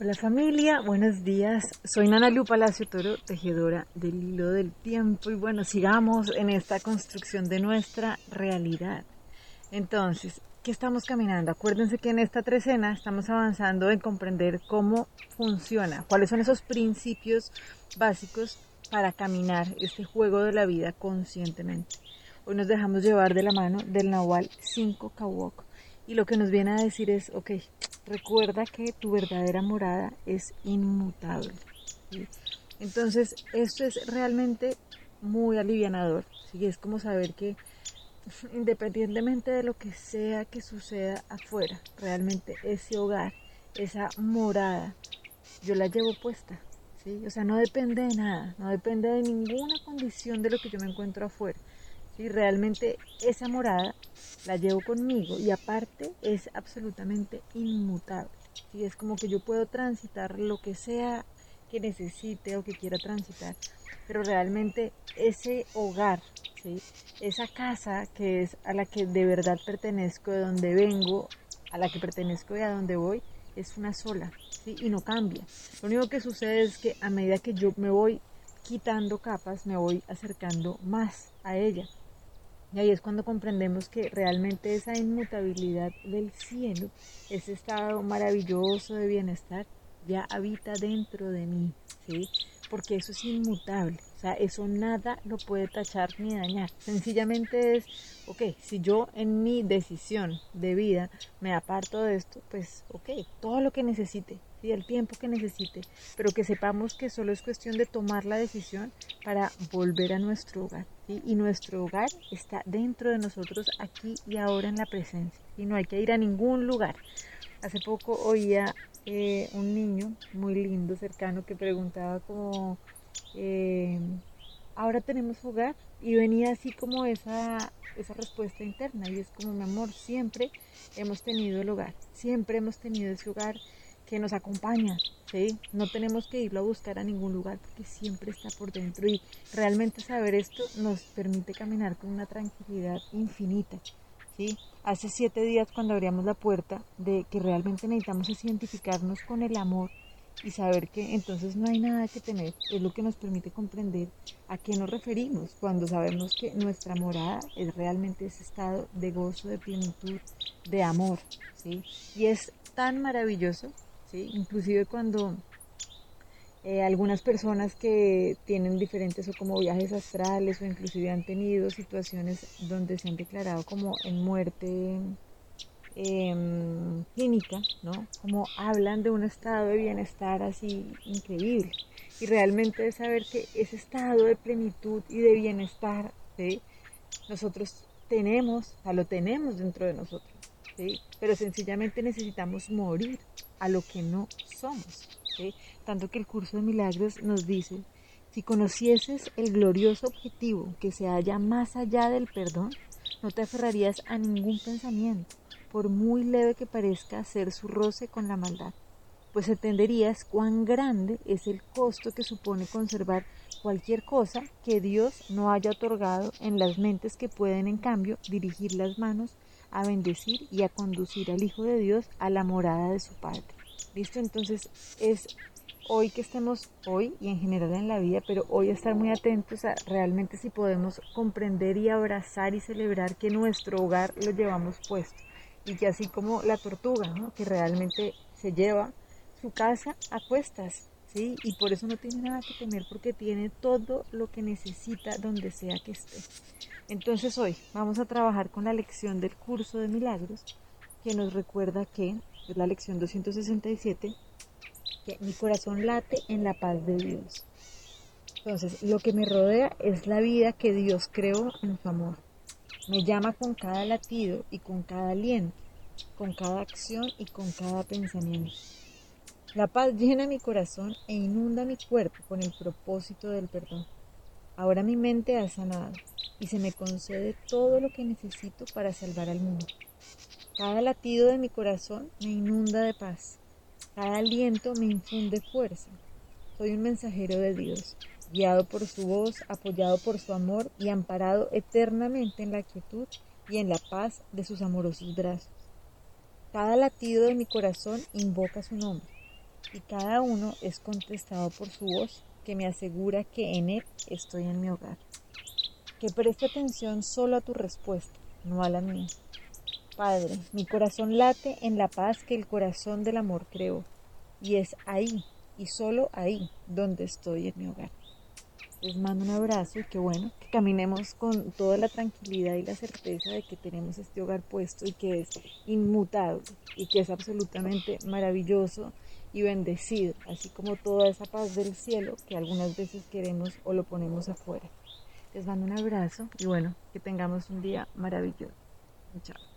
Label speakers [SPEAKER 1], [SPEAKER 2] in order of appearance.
[SPEAKER 1] Hola familia, buenos días. Soy Nana Lu Palacio Toro, tejedora del hilo del tiempo y bueno, sigamos en esta construcción de nuestra realidad. Entonces, ¿qué estamos caminando? Acuérdense que en esta trecena estamos avanzando en comprender cómo funciona, cuáles son esos principios básicos para caminar este juego de la vida conscientemente. Hoy nos dejamos llevar de la mano del Nahual 5 Kawok y lo que nos viene a decir es, ok, recuerda que tu verdadera morada es inmutable. Entonces, esto es realmente muy alivianador. Es como saber que independientemente de lo que sea que suceda afuera, realmente ese hogar, esa morada, yo la llevo puesta. O sea, no depende de nada, no depende de ninguna condición de lo que yo me encuentro afuera. ¿Sí? Realmente esa morada la llevo conmigo y aparte es absolutamente inmutable. ¿sí? Es como que yo puedo transitar lo que sea que necesite o que quiera transitar, pero realmente ese hogar, ¿sí? esa casa que es a la que de verdad pertenezco, de donde vengo, a la que pertenezco y a donde voy, es una sola ¿sí? y no cambia. Lo único que sucede es que a medida que yo me voy quitando capas, me voy acercando más a ella. Y ahí es cuando comprendemos que realmente esa inmutabilidad del cielo, ese estado maravilloso de bienestar, ya habita dentro de mí, ¿sí? Porque eso es inmutable, o sea, eso nada lo puede tachar ni dañar. Sencillamente es, ok, si yo en mi decisión de vida me aparto de esto, pues, ok, todo lo que necesite, ¿sí? el tiempo que necesite, pero que sepamos que solo es cuestión de tomar la decisión para volver a nuestro hogar. Y nuestro hogar está dentro de nosotros aquí y ahora en la presencia. Y no hay que ir a ningún lugar. Hace poco oía eh, un niño muy lindo, cercano, que preguntaba como, eh, ahora tenemos hogar. Y venía así como esa, esa respuesta interna. Y es como, mi amor, siempre hemos tenido el hogar. Siempre hemos tenido ese hogar que nos acompaña, ¿sí? No tenemos que irlo a buscar a ningún lugar porque siempre está por dentro y realmente saber esto nos permite caminar con una tranquilidad infinita, ¿sí? Hace siete días cuando abríamos la puerta de que realmente necesitamos identificarnos con el amor y saber que entonces no hay nada que temer, es lo que nos permite comprender a qué nos referimos cuando sabemos que nuestra morada es realmente ese estado de gozo, de plenitud, de amor, ¿sí? Y es tan maravilloso Inclusive cuando eh, algunas personas que tienen diferentes o como viajes astrales o inclusive han tenido situaciones donde se han declarado como en muerte em, clínica, ¿no? Como hablan de un estado de bienestar así increíble. Y realmente es saber que ese estado de plenitud y de bienestar, Nosotros tenemos, o lo tenemos dentro de nosotros, Pero sencillamente necesitamos morir a lo que no somos. Tanto que el curso de milagros nos dice, si conocieses el glorioso objetivo que se halla más allá del perdón, no te aferrarías a ningún pensamiento, por muy leve que parezca ser su roce con la maldad, pues entenderías cuán grande es el costo que supone conservar cualquier cosa que Dios no haya otorgado en las mentes que pueden en cambio dirigir las manos a bendecir y a conducir al Hijo de Dios a la morada de su Padre. ¿Listo? Entonces es hoy que estemos hoy y en general en la vida, pero hoy estar muy atentos a realmente si podemos comprender y abrazar y celebrar que nuestro hogar lo llevamos puesto y que así como la tortuga, que realmente se lleva su casa a cuestas, ¿sí? Y por eso no tiene nada que temer porque tiene todo lo que necesita donde sea que esté. Entonces hoy vamos a trabajar con la lección del curso de milagros que nos recuerda que, es la lección 267, que mi corazón late en la paz de Dios. Entonces, lo que me rodea es la vida que Dios creó en su amor. Me llama con cada latido y con cada aliento, con cada acción y con cada pensamiento. La paz llena mi corazón e inunda mi cuerpo con el propósito del perdón. Ahora mi mente ha sanado y se me concede todo lo que necesito para salvar al mundo. Cada latido de mi corazón me inunda de paz. Cada aliento me infunde fuerza. Soy un mensajero de Dios, guiado por su voz, apoyado por su amor y amparado eternamente en la quietud y en la paz de sus amorosos brazos. Cada latido de mi corazón invoca su nombre. Y cada uno es contestado por su voz que me asegura que en él estoy en mi hogar. Que preste atención solo a tu respuesta, no a la mía. Padre, mi corazón late en la paz que el corazón del amor creó, y es ahí, y solo ahí, donde estoy en mi hogar. Les mando un abrazo y que bueno, que caminemos con toda la tranquilidad y la certeza de que tenemos este hogar puesto y que es inmutable y que es absolutamente maravilloso y bendecido, así como toda esa paz del cielo que algunas veces queremos o lo ponemos afuera. Les mando un abrazo y bueno, que tengamos un día maravilloso. Chao.